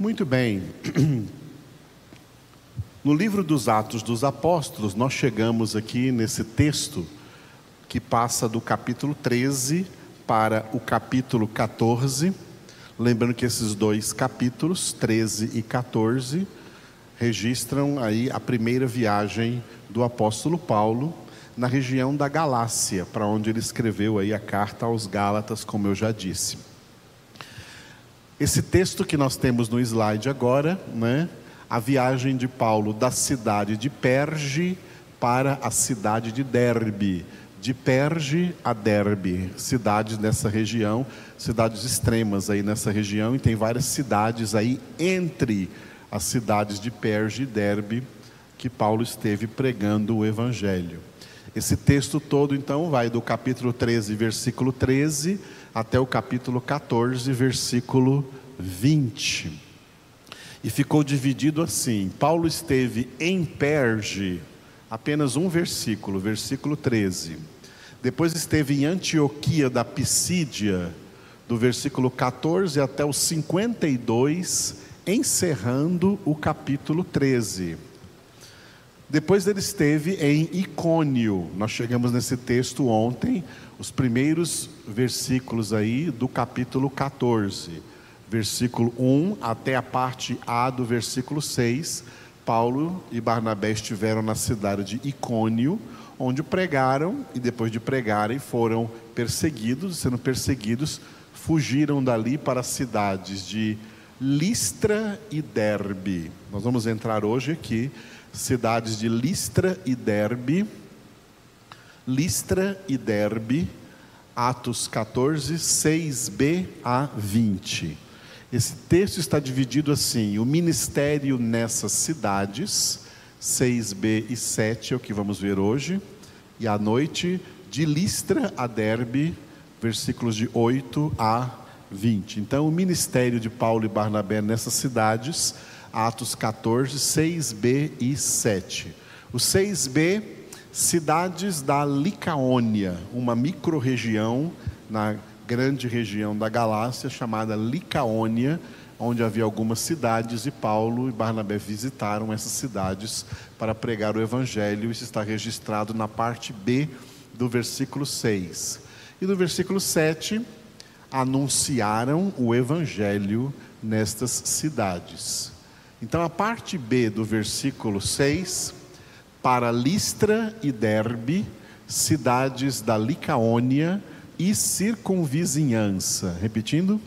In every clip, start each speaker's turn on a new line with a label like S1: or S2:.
S1: Muito bem. No livro dos Atos dos Apóstolos, nós chegamos aqui nesse texto que passa do capítulo 13 para o capítulo 14. Lembrando que esses dois capítulos, 13 e 14, registram aí a primeira viagem do apóstolo Paulo na região da Galácia, para onde ele escreveu aí a carta aos Gálatas, como eu já disse. Esse texto que nós temos no slide agora, né, a viagem de Paulo da cidade de Perge para a cidade de Derbe, de Perge a Derbe, cidades nessa região, cidades extremas aí nessa região, e tem várias cidades aí entre as cidades de Perge e Derbe que Paulo esteve pregando o evangelho. Esse texto todo então vai do capítulo 13, versículo 13, até o capítulo 14, versículo 20 e ficou dividido assim: Paulo esteve em Perge, apenas um versículo, versículo 13. Depois esteve em Antioquia da Pisídia, do versículo 14 até o 52, encerrando o capítulo 13. Depois ele esteve em Icônio. Nós chegamos nesse texto ontem, os primeiros versículos aí do capítulo 14 versículo 1 até a parte A do versículo 6, Paulo e Barnabé estiveram na cidade de Icônio, onde pregaram e depois de pregarem foram perseguidos, sendo perseguidos, fugiram dali para as cidades de Listra e Derbe. Nós vamos entrar hoje aqui, cidades de Listra e Derbe. Listra e Derbe, Atos 14, 6b a 20. Esse texto está dividido assim: o ministério nessas cidades, 6b e 7 é o que vamos ver hoje, e à noite, de Listra a Derbe, versículos de 8 a 20. Então, o ministério de Paulo e Barnabé nessas cidades, Atos 14, 6b e 7. O 6b, cidades da Licaônia, uma microrregião na grande região da Galácia chamada Licaônia, onde havia algumas cidades e Paulo e Barnabé visitaram essas cidades para pregar o evangelho. Isso está registrado na parte B do versículo 6. E no versículo 7, anunciaram o evangelho nestas cidades. Então a parte B do versículo 6, para Listra e Derbe, cidades da Licaônia, e circunvizinhança. Repetindo,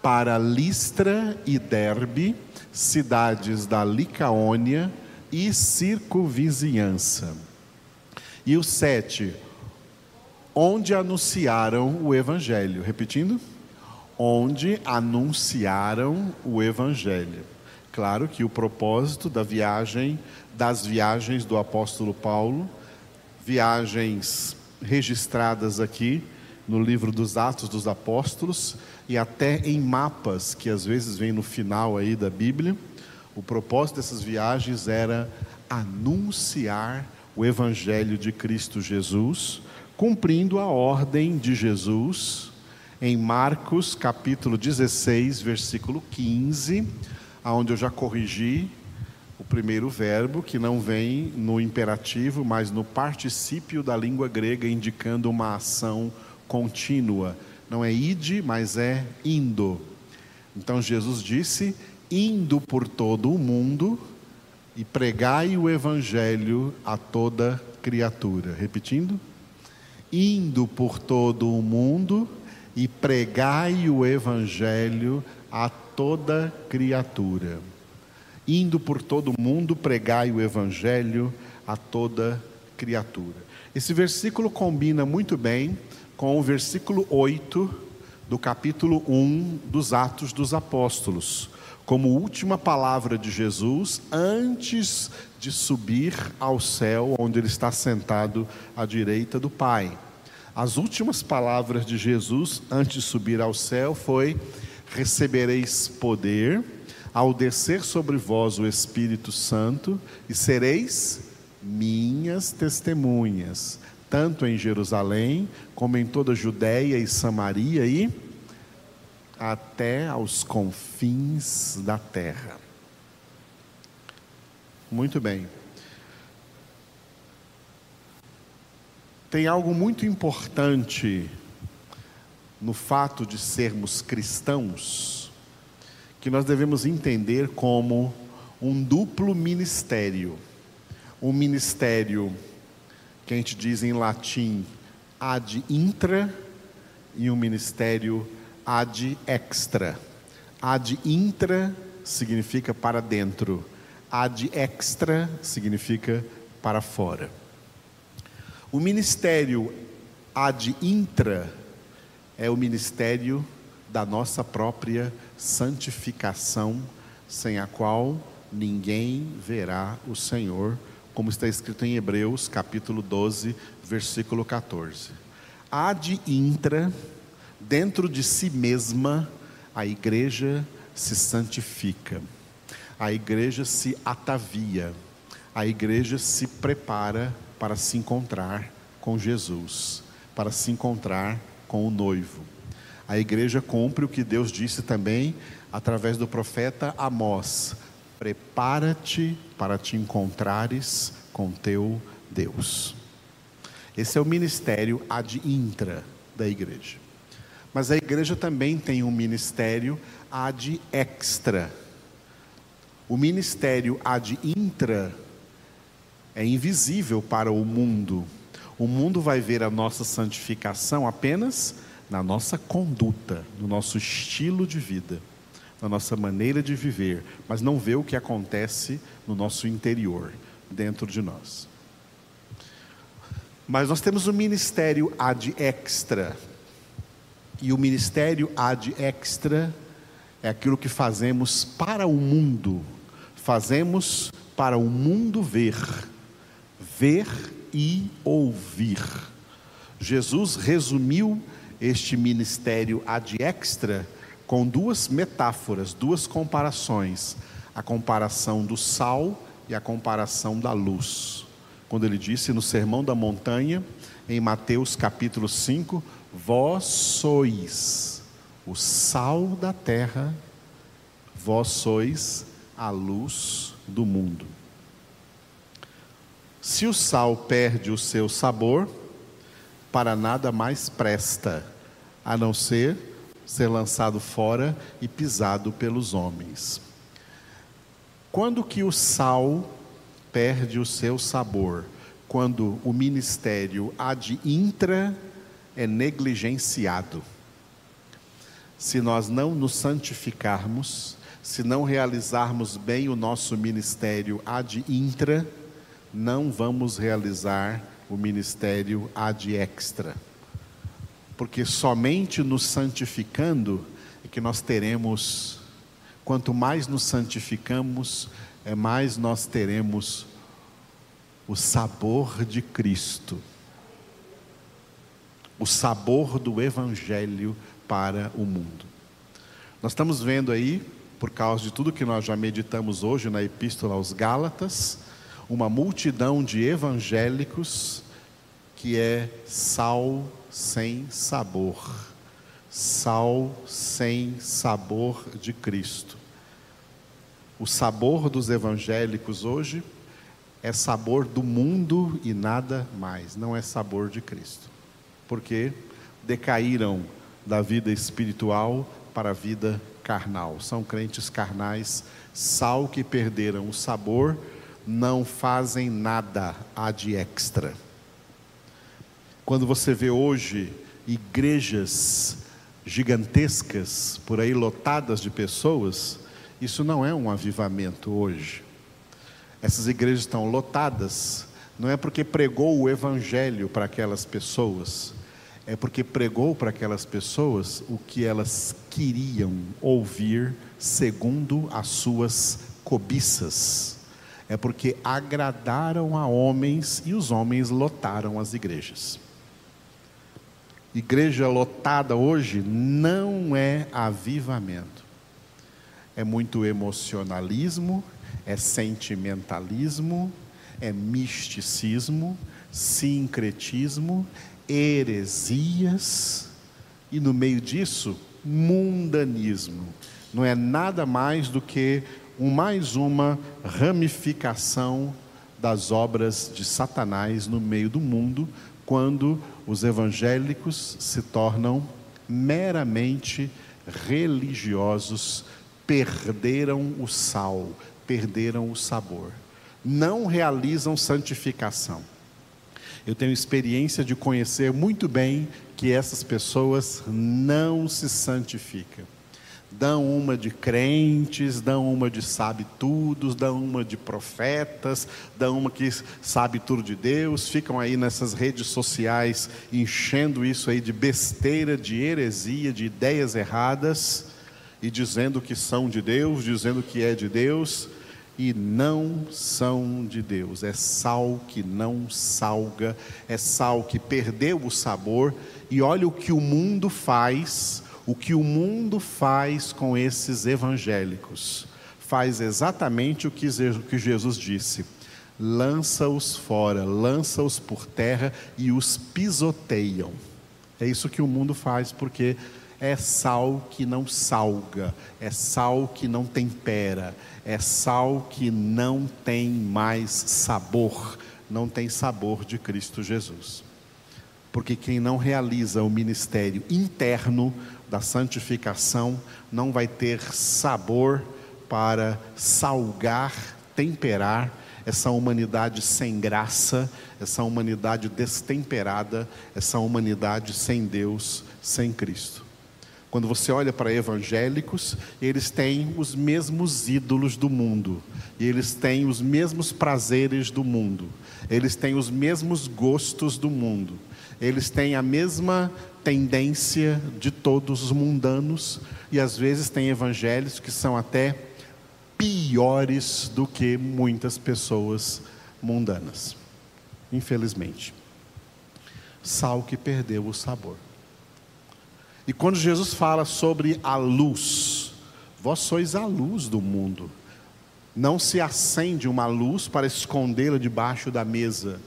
S1: para Listra e Derbe, cidades da Licaônia e circunvizinhança. E o sete, onde anunciaram o Evangelho. Repetindo, onde anunciaram o Evangelho. Claro que o propósito da viagem, das viagens do apóstolo Paulo, viagens registradas aqui no livro dos Atos dos Apóstolos e até em mapas que às vezes vem no final aí da Bíblia. O propósito dessas viagens era anunciar o evangelho de Cristo Jesus, cumprindo a ordem de Jesus em Marcos capítulo 16, versículo 15, aonde eu já corrigi o primeiro verbo, que não vem no imperativo, mas no particípio da língua grega, indicando uma ação contínua. Não é ide, mas é indo. Então Jesus disse: indo por todo o mundo e pregai o evangelho a toda criatura. Repetindo: indo por todo o mundo e pregai o evangelho a toda criatura indo por todo o mundo, pregai o evangelho a toda criatura. Esse versículo combina muito bem com o versículo 8 do capítulo 1 dos Atos dos Apóstolos, como última palavra de Jesus antes de subir ao céu, onde ele está sentado à direita do Pai. As últimas palavras de Jesus antes de subir ao céu foi: recebereis poder ao descer sobre vós o Espírito Santo, e sereis minhas testemunhas, tanto em Jerusalém, como em toda a Judéia e Samaria e até aos confins da terra. Muito bem. Tem algo muito importante no fato de sermos cristãos que nós devemos entender como um duplo ministério. Um ministério que a gente diz em latim ad intra e um ministério ad extra. Ad intra significa para dentro, ad extra significa para fora. O ministério ad intra é o ministério da nossa própria santificação, sem a qual ninguém verá o Senhor, como está escrito em Hebreus, capítulo 12, versículo 14. Ad intra, dentro de si mesma, a igreja se santifica, a igreja se atavia, a igreja se prepara para se encontrar com Jesus, para se encontrar com o noivo. A igreja cumpre o que Deus disse também através do profeta Amós: prepara-te para te encontrares com teu Deus. Esse é o ministério ad intra da igreja. Mas a igreja também tem um ministério ad extra. O ministério ad intra é invisível para o mundo. O mundo vai ver a nossa santificação apenas na nossa conduta, no nosso estilo de vida, na nossa maneira de viver, mas não vê o que acontece no nosso interior, dentro de nós. Mas nós temos o ministério ad extra. E o ministério ad extra é aquilo que fazemos para o mundo, fazemos para o mundo ver ver e ouvir. Jesus resumiu este ministério ad extra com duas metáforas, duas comparações: a comparação do sal e a comparação da luz. Quando ele disse no Sermão da Montanha, em Mateus capítulo 5: Vós sois o sal da terra, vós sois a luz do mundo. Se o sal perde o seu sabor, para nada mais presta, a não ser ser lançado fora e pisado pelos homens. Quando que o sal perde o seu sabor? Quando o ministério ad intra é negligenciado. Se nós não nos santificarmos, se não realizarmos bem o nosso ministério ad intra, não vamos realizar o ministério ad extra. Porque somente nos santificando é que nós teremos, quanto mais nos santificamos, é mais nós teremos o sabor de Cristo, o sabor do Evangelho para o mundo. Nós estamos vendo aí, por causa de tudo que nós já meditamos hoje na Epístola aos Gálatas, uma multidão de evangélicos que é sal sem sabor, sal sem sabor de Cristo. O sabor dos evangélicos hoje é sabor do mundo e nada mais, não é sabor de Cristo. Porque decaíram da vida espiritual para a vida carnal. São crentes carnais, sal que perderam o sabor não fazem nada ad extra. Quando você vê hoje igrejas gigantescas por aí lotadas de pessoas, isso não é um avivamento hoje. Essas igrejas estão lotadas, não é porque pregou o evangelho para aquelas pessoas, é porque pregou para aquelas pessoas o que elas queriam ouvir segundo as suas cobiças é porque agradaram a homens e os homens lotaram as igrejas. Igreja lotada hoje não é avivamento, é muito emocionalismo, é sentimentalismo, é misticismo, sincretismo, heresias, e no meio disso, mundanismo. Não é nada mais do que mais uma ramificação das obras de Satanás no meio do mundo, quando os evangélicos se tornam meramente religiosos, perderam o sal, perderam o sabor, não realizam santificação. Eu tenho experiência de conhecer muito bem que essas pessoas não se santificam. Dão uma de crentes, dão uma de sabe tudo, dão uma de profetas, dão uma que sabe tudo de Deus, ficam aí nessas redes sociais enchendo isso aí de besteira, de heresia, de ideias erradas e dizendo que são de Deus, dizendo que é de Deus e não são de Deus. É sal que não salga, é sal que perdeu o sabor e olha o que o mundo faz o que o mundo faz com esses evangélicos. Faz exatamente o que Jesus disse: lança-os fora, lança-os por terra e os pisoteiam. É isso que o mundo faz, porque é sal que não salga, é sal que não tempera, é sal que não tem mais sabor, não tem sabor de Cristo Jesus. Porque quem não realiza o ministério interno da santificação não vai ter sabor para salgar, temperar essa humanidade sem graça, essa humanidade destemperada, essa humanidade sem Deus, sem Cristo. Quando você olha para evangélicos, eles têm os mesmos ídolos do mundo, e eles têm os mesmos prazeres do mundo, eles têm os mesmos gostos do mundo, eles têm a mesma tendência de todos os mundanos e às vezes tem evangelhos que são até piores do que muitas pessoas mundanas. Infelizmente. Sal que perdeu o sabor. E quando Jesus fala sobre a luz, vós sois a luz do mundo. Não se acende uma luz para escondê-la debaixo da mesa,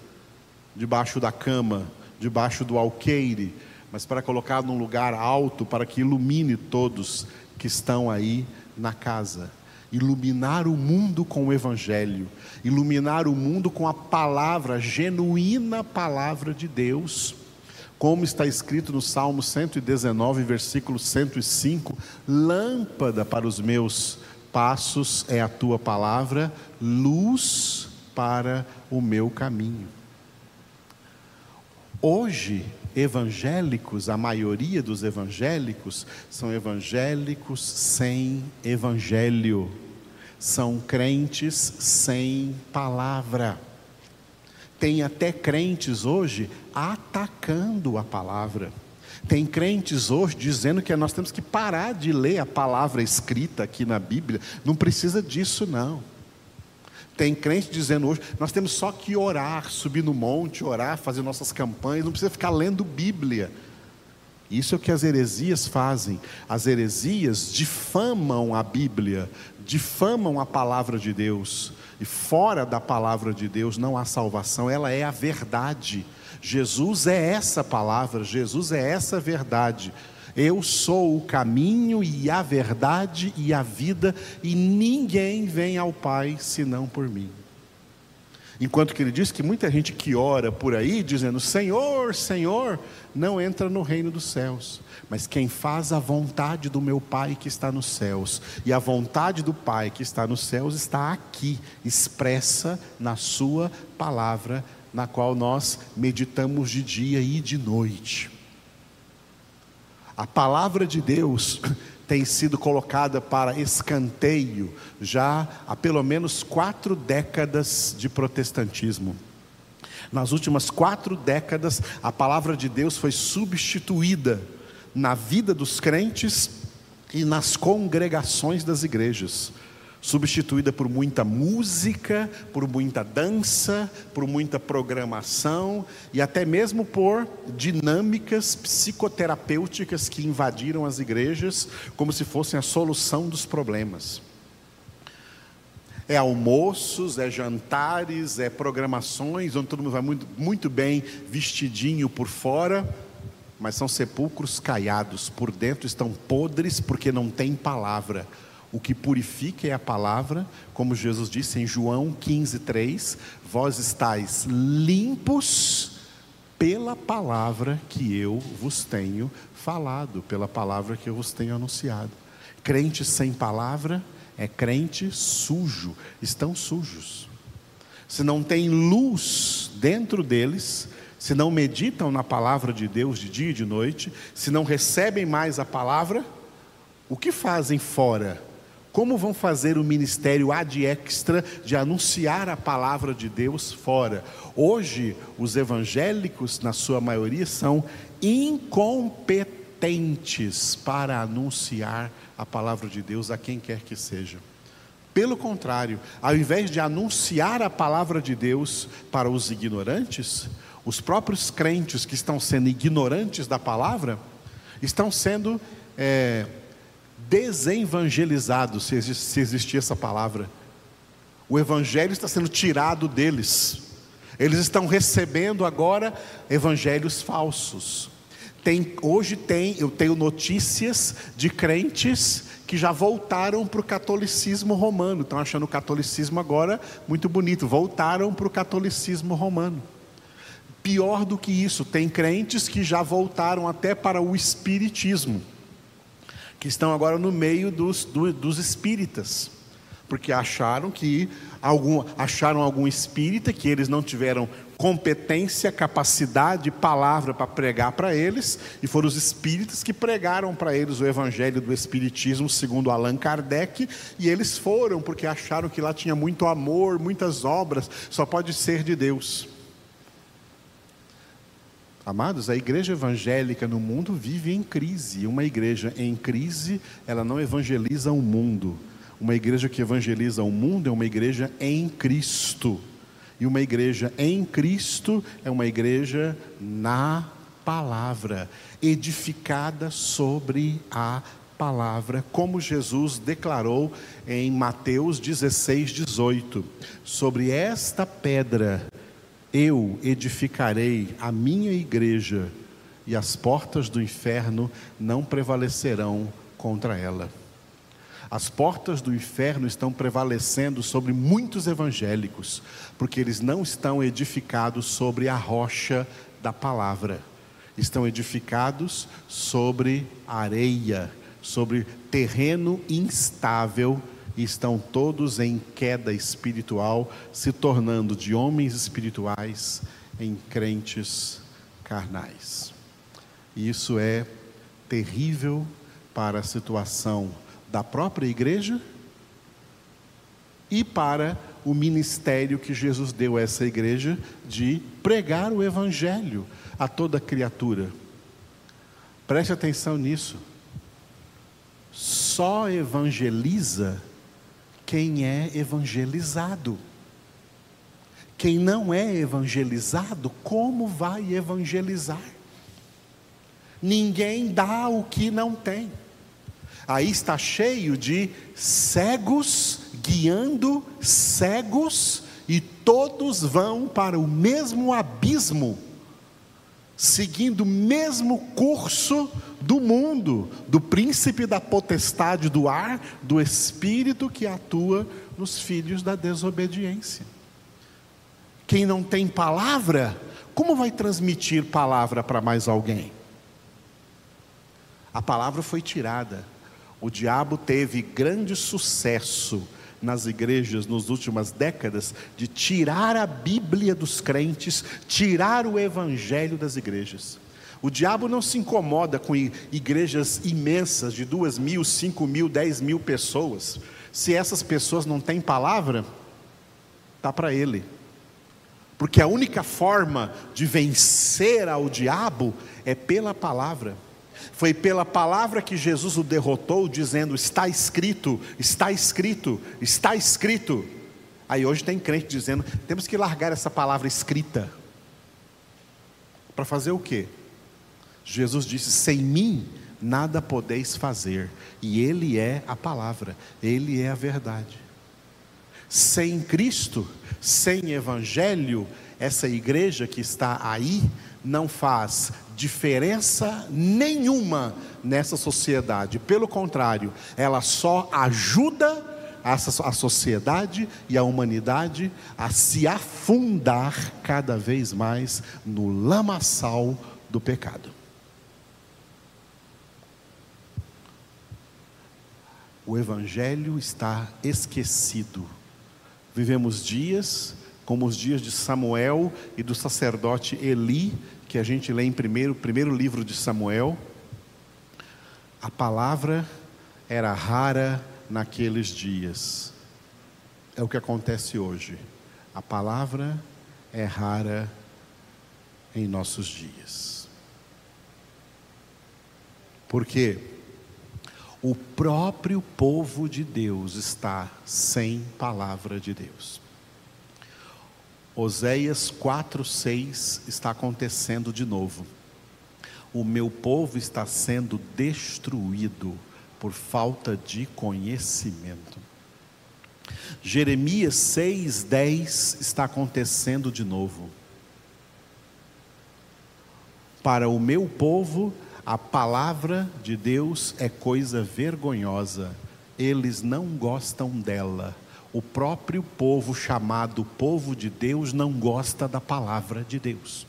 S1: debaixo da cama, debaixo do alqueire, mas para colocar num lugar alto para que ilumine todos que estão aí na casa. Iluminar o mundo com o Evangelho, iluminar o mundo com a palavra, a genuína palavra de Deus, como está escrito no Salmo 119, versículo 105: Lâmpada para os meus passos é a tua palavra, luz para o meu caminho. Hoje, evangélicos, a maioria dos evangélicos são evangélicos sem evangelho, são crentes sem palavra. Tem até crentes hoje atacando a palavra. Tem crentes hoje dizendo que nós temos que parar de ler a palavra escrita aqui na Bíblia. Não precisa disso, não. Tem crente dizendo hoje, nós temos só que orar, subir no monte, orar, fazer nossas campanhas, não precisa ficar lendo Bíblia. Isso é o que as heresias fazem. As heresias difamam a Bíblia, difamam a palavra de Deus. E fora da palavra de Deus não há salvação, ela é a verdade. Jesus é essa palavra, Jesus é essa verdade. Eu sou o caminho e a verdade e a vida, e ninguém vem ao Pai senão por mim. Enquanto que ele diz que muita gente que ora por aí, dizendo Senhor, Senhor, não entra no reino dos céus, mas quem faz a vontade do meu Pai que está nos céus, e a vontade do Pai que está nos céus está aqui, expressa na Sua palavra, na qual nós meditamos de dia e de noite. A palavra de Deus tem sido colocada para escanteio já há pelo menos quatro décadas de protestantismo. Nas últimas quatro décadas, a palavra de Deus foi substituída na vida dos crentes e nas congregações das igrejas substituída por muita música, por muita dança, por muita programação e até mesmo por dinâmicas psicoterapêuticas que invadiram as igrejas como se fossem a solução dos problemas. É almoços, é jantares, é programações onde todo mundo vai muito, muito bem vestidinho por fora, mas são sepulcros caiados, por dentro estão podres porque não tem palavra. O que purifica é a palavra, como Jesus disse em João 15:3, vós estáis limpos pela palavra que eu vos tenho falado, pela palavra que eu vos tenho anunciado. Crente sem palavra é crente sujo, estão sujos. Se não tem luz dentro deles, se não meditam na palavra de Deus de dia e de noite, se não recebem mais a palavra, o que fazem fora? Como vão fazer o ministério ad extra de anunciar a palavra de Deus fora? Hoje, os evangélicos, na sua maioria, são incompetentes para anunciar a palavra de Deus a quem quer que seja. Pelo contrário, ao invés de anunciar a palavra de Deus para os ignorantes, os próprios crentes que estão sendo ignorantes da palavra, estão sendo é, desevangelizados, se, se existir essa palavra. O evangelho está sendo tirado deles. Eles estão recebendo agora evangelhos falsos. Tem, hoje tem, eu tenho notícias de crentes que já voltaram para o catolicismo romano. Estão achando o catolicismo agora muito bonito. Voltaram para o catolicismo romano. Pior do que isso, tem crentes que já voltaram até para o espiritismo que estão agora no meio dos, do, dos espíritas, porque acharam que algum, acharam algum espírita que eles não tiveram competência, capacidade, palavra para pregar para eles, e foram os espíritas que pregaram para eles o evangelho do espiritismo, segundo Allan Kardec, e eles foram porque acharam que lá tinha muito amor, muitas obras, só pode ser de Deus. Amados, a igreja evangélica no mundo vive em crise. Uma igreja em crise, ela não evangeliza o mundo. Uma igreja que evangeliza o mundo é uma igreja em Cristo. E uma igreja em Cristo é uma igreja na palavra, edificada sobre a palavra, como Jesus declarou em Mateus 16, 18: Sobre esta pedra eu edificarei a minha igreja e as portas do inferno não prevalecerão contra ela. As portas do inferno estão prevalecendo sobre muitos evangélicos, porque eles não estão edificados sobre a rocha da palavra, estão edificados sobre areia, sobre terreno instável e estão todos em queda espiritual, se tornando de homens espirituais em crentes carnais. Isso é terrível para a situação da própria igreja e para o ministério que Jesus deu a essa igreja de pregar o evangelho a toda criatura. Preste atenção nisso. Só evangeliza quem é evangelizado. Quem não é evangelizado, como vai evangelizar? Ninguém dá o que não tem. Aí está cheio de cegos guiando cegos, e todos vão para o mesmo abismo seguindo o mesmo curso do mundo, do príncipe da potestade do ar, do espírito que atua nos filhos da desobediência. Quem não tem palavra, como vai transmitir palavra para mais alguém? A palavra foi tirada. O diabo teve grande sucesso nas igrejas nas últimas décadas de tirar a Bíblia dos crentes, tirar o Evangelho das igrejas. O diabo não se incomoda com igrejas imensas de duas mil, cinco mil, dez mil pessoas. Se essas pessoas não têm palavra, tá para ele. Porque a única forma de vencer ao diabo é pela palavra. Foi pela palavra que Jesus o derrotou, dizendo: Está escrito, está escrito, está escrito. Aí hoje tem crente dizendo: temos que largar essa palavra escrita. Para fazer o quê? Jesus disse: sem mim nada podeis fazer. E Ele é a palavra, Ele é a verdade. Sem Cristo, sem Evangelho, essa igreja que está aí não faz diferença nenhuma nessa sociedade. Pelo contrário, ela só ajuda a sociedade e a humanidade a se afundar cada vez mais no lamaçal do pecado. O Evangelho está esquecido. Vivemos dias como os dias de Samuel e do sacerdote Eli, que a gente lê em primeiro, primeiro livro de Samuel. A palavra era rara naqueles dias. É o que acontece hoje. A palavra é rara em nossos dias. Porque o próprio povo de Deus está sem palavra de Deus. Oséias 4:6 está acontecendo de novo. O meu povo está sendo destruído por falta de conhecimento. Jeremias 6:10 está acontecendo de novo. Para o meu povo, a palavra de Deus é coisa vergonhosa. Eles não gostam dela o próprio povo chamado povo de Deus não gosta da palavra de Deus.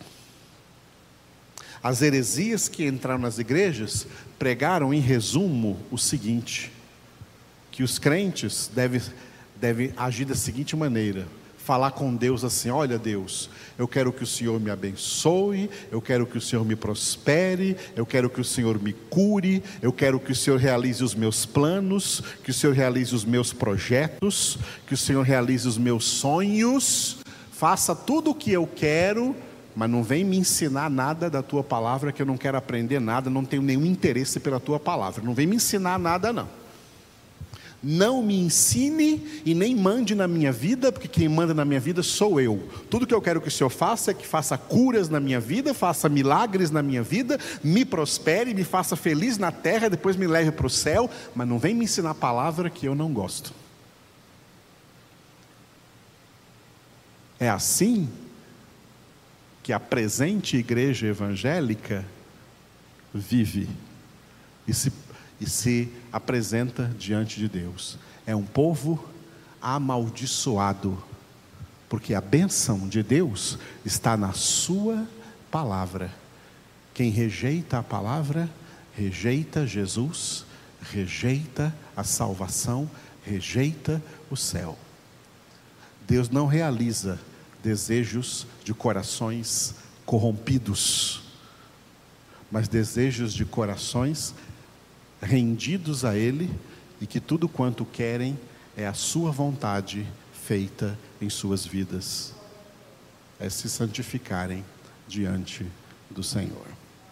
S1: As heresias que entraram nas igrejas pregaram, em resumo, o seguinte: que os crentes devem, devem agir da seguinte maneira: falar com Deus assim: Olha, Deus, eu quero que o Senhor me abençoe, eu quero que o Senhor me prospere, eu quero que o Senhor me cure, eu quero que o Senhor realize os meus planos, que o Senhor realize os meus projetos, que o Senhor realize os meus sonhos, faça tudo o que eu quero. Mas não vem me ensinar nada da tua palavra, que eu não quero aprender nada, não tenho nenhum interesse pela tua palavra. Não vem me ensinar nada, não não me ensine e nem mande na minha vida, porque quem manda na minha vida sou eu. Tudo que eu quero que o Senhor faça é que faça curas na minha vida, faça milagres na minha vida, me prospere, me faça feliz na terra, depois me leve para o céu, mas não vem me ensinar a palavra que eu não gosto. É assim que a presente igreja evangélica vive e se e se apresenta diante de Deus. É um povo amaldiçoado, porque a bênção de Deus está na Sua palavra. Quem rejeita a palavra, rejeita Jesus, rejeita a salvação, rejeita o céu. Deus não realiza desejos de corações corrompidos, mas desejos de corações rendidos a Ele e que tudo quanto querem é a Sua vontade feita em suas vidas, é se santificarem diante do Senhor.